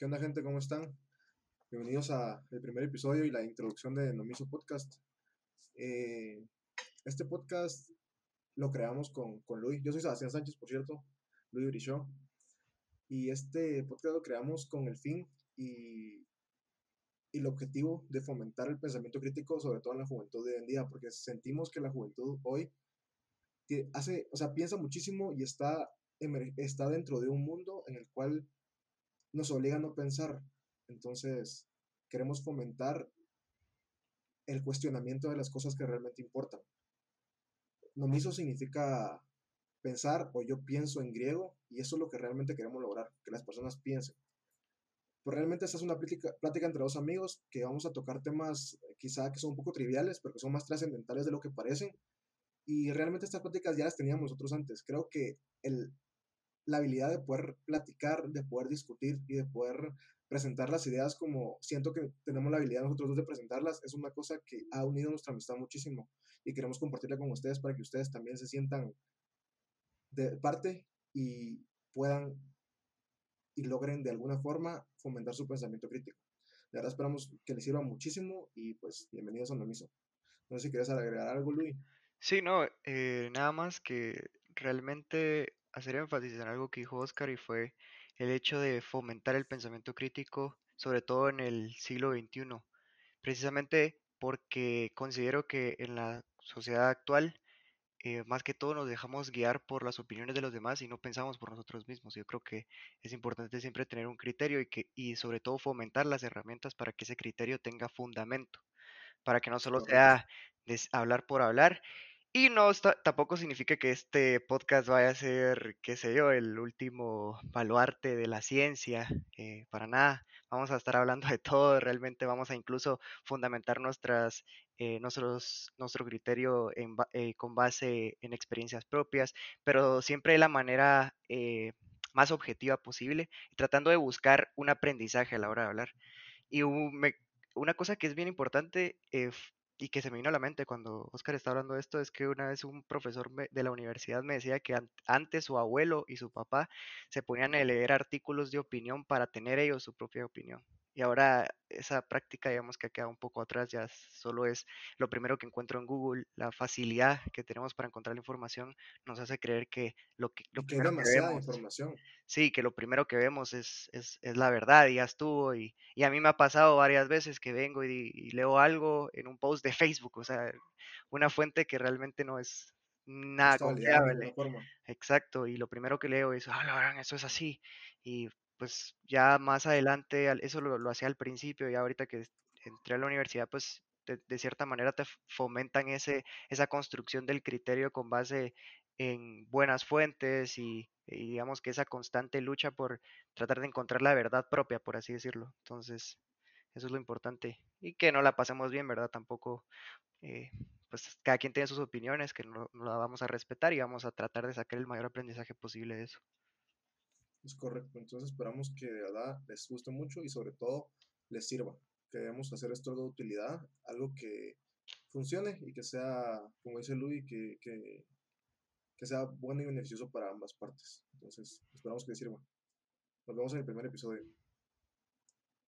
¿Qué onda gente? ¿Cómo están? Bienvenidos a el primer episodio y la introducción de Nomiso Podcast. Eh, este podcast lo creamos con, con Luis. Yo soy Sebastián Sánchez, por cierto, Luis Brichó. Y este podcast lo creamos con el fin y, y el objetivo de fomentar el pensamiento crítico, sobre todo en la juventud de hoy en día, porque sentimos que la juventud hoy hace, o sea, piensa muchísimo y está, está dentro de un mundo en el cual nos obliga a no pensar. Entonces, queremos fomentar el cuestionamiento de las cosas que realmente importan. Nomiso significa pensar o yo pienso en griego y eso es lo que realmente queremos lograr, que las personas piensen. Pues realmente esta es una plática, plática entre dos amigos que vamos a tocar temas eh, quizá que son un poco triviales, pero que son más trascendentales de lo que parecen. Y realmente estas pláticas ya las teníamos nosotros antes. Creo que el, la habilidad de poder platicar, de poder discutir y de poder presentar las ideas como siento que tenemos la habilidad nosotros dos de presentarlas, es una cosa que ha unido nuestra amistad muchísimo y queremos compartirla con ustedes para que ustedes también se sientan de parte y puedan y logren de alguna forma fomentar su pensamiento crítico. De verdad esperamos que les sirva muchísimo y pues bienvenidos a. No sé si agregar algo, Luis. Sí, no, eh, nada más que realmente hacer énfasis en algo que dijo Oscar y fue el hecho de fomentar el pensamiento crítico, sobre todo en el siglo XXI, precisamente porque considero que en la sociedad actual, eh, más que todo nos dejamos guiar por las opiniones de los demás y no pensamos por nosotros mismos. Yo creo que es importante siempre tener un criterio y, que, y sobre todo fomentar las herramientas para que ese criterio tenga fundamento, para que no solo sea hablar por hablar y no tampoco significa que este podcast vaya a ser, qué sé yo, el último baluarte de la ciencia, eh, para nada. Vamos a estar hablando de todo, realmente vamos a incluso fundamentar nuestras, eh, nuestro criterio eh, con base en experiencias propias, pero siempre de la manera más objetiva posible, tratando de buscar un aprendizaje a la hora de hablar. Y una cosa que es bien importante y que se me vino a la mente cuando Oscar está hablando de esto es que una vez un profesor de la universidad me decía que antes su abuelo y su papá se ponían a leer artículos de opinión para tener ellos su propia opinión. Y ahora esa práctica, digamos que ha quedado un poco atrás, ya solo es lo primero que encuentro en Google, la facilidad que tenemos para encontrar la información nos hace creer que lo que, lo primero que vemos, información. Sí, que lo primero que vemos es, es, es la verdad y ya estuvo. Y, y, a mí me ha pasado varias veces que vengo y, leo algo en un post de Facebook, o sea, una fuente que realmente no es nada confiable. Exacto, y lo primero que leo es, ah, eso es así. Y pues ya más adelante, eso lo, hacía al principio y ahorita que entré a la universidad, pues de, cierta manera te fomentan ese, esa construcción del criterio con base en buenas fuentes y, digamos que esa constante lucha por tratar de encontrar la verdad propia, por así decirlo. Entonces, eso es lo importante. Y que no la pasemos bien, ¿verdad? Tampoco, eh, pues cada quien tiene sus opiniones, que no la vamos a respetar y vamos a tratar de sacar el mayor aprendizaje posible de eso. Es correcto, entonces esperamos que de verdad les guste mucho y sobre todo les sirva. Queremos hacer esto de utilidad, algo que funcione y que sea, como dice Luis, que, que, que sea bueno y beneficioso para ambas partes. Entonces, esperamos que les sirva. Nos vemos en el primer episodio.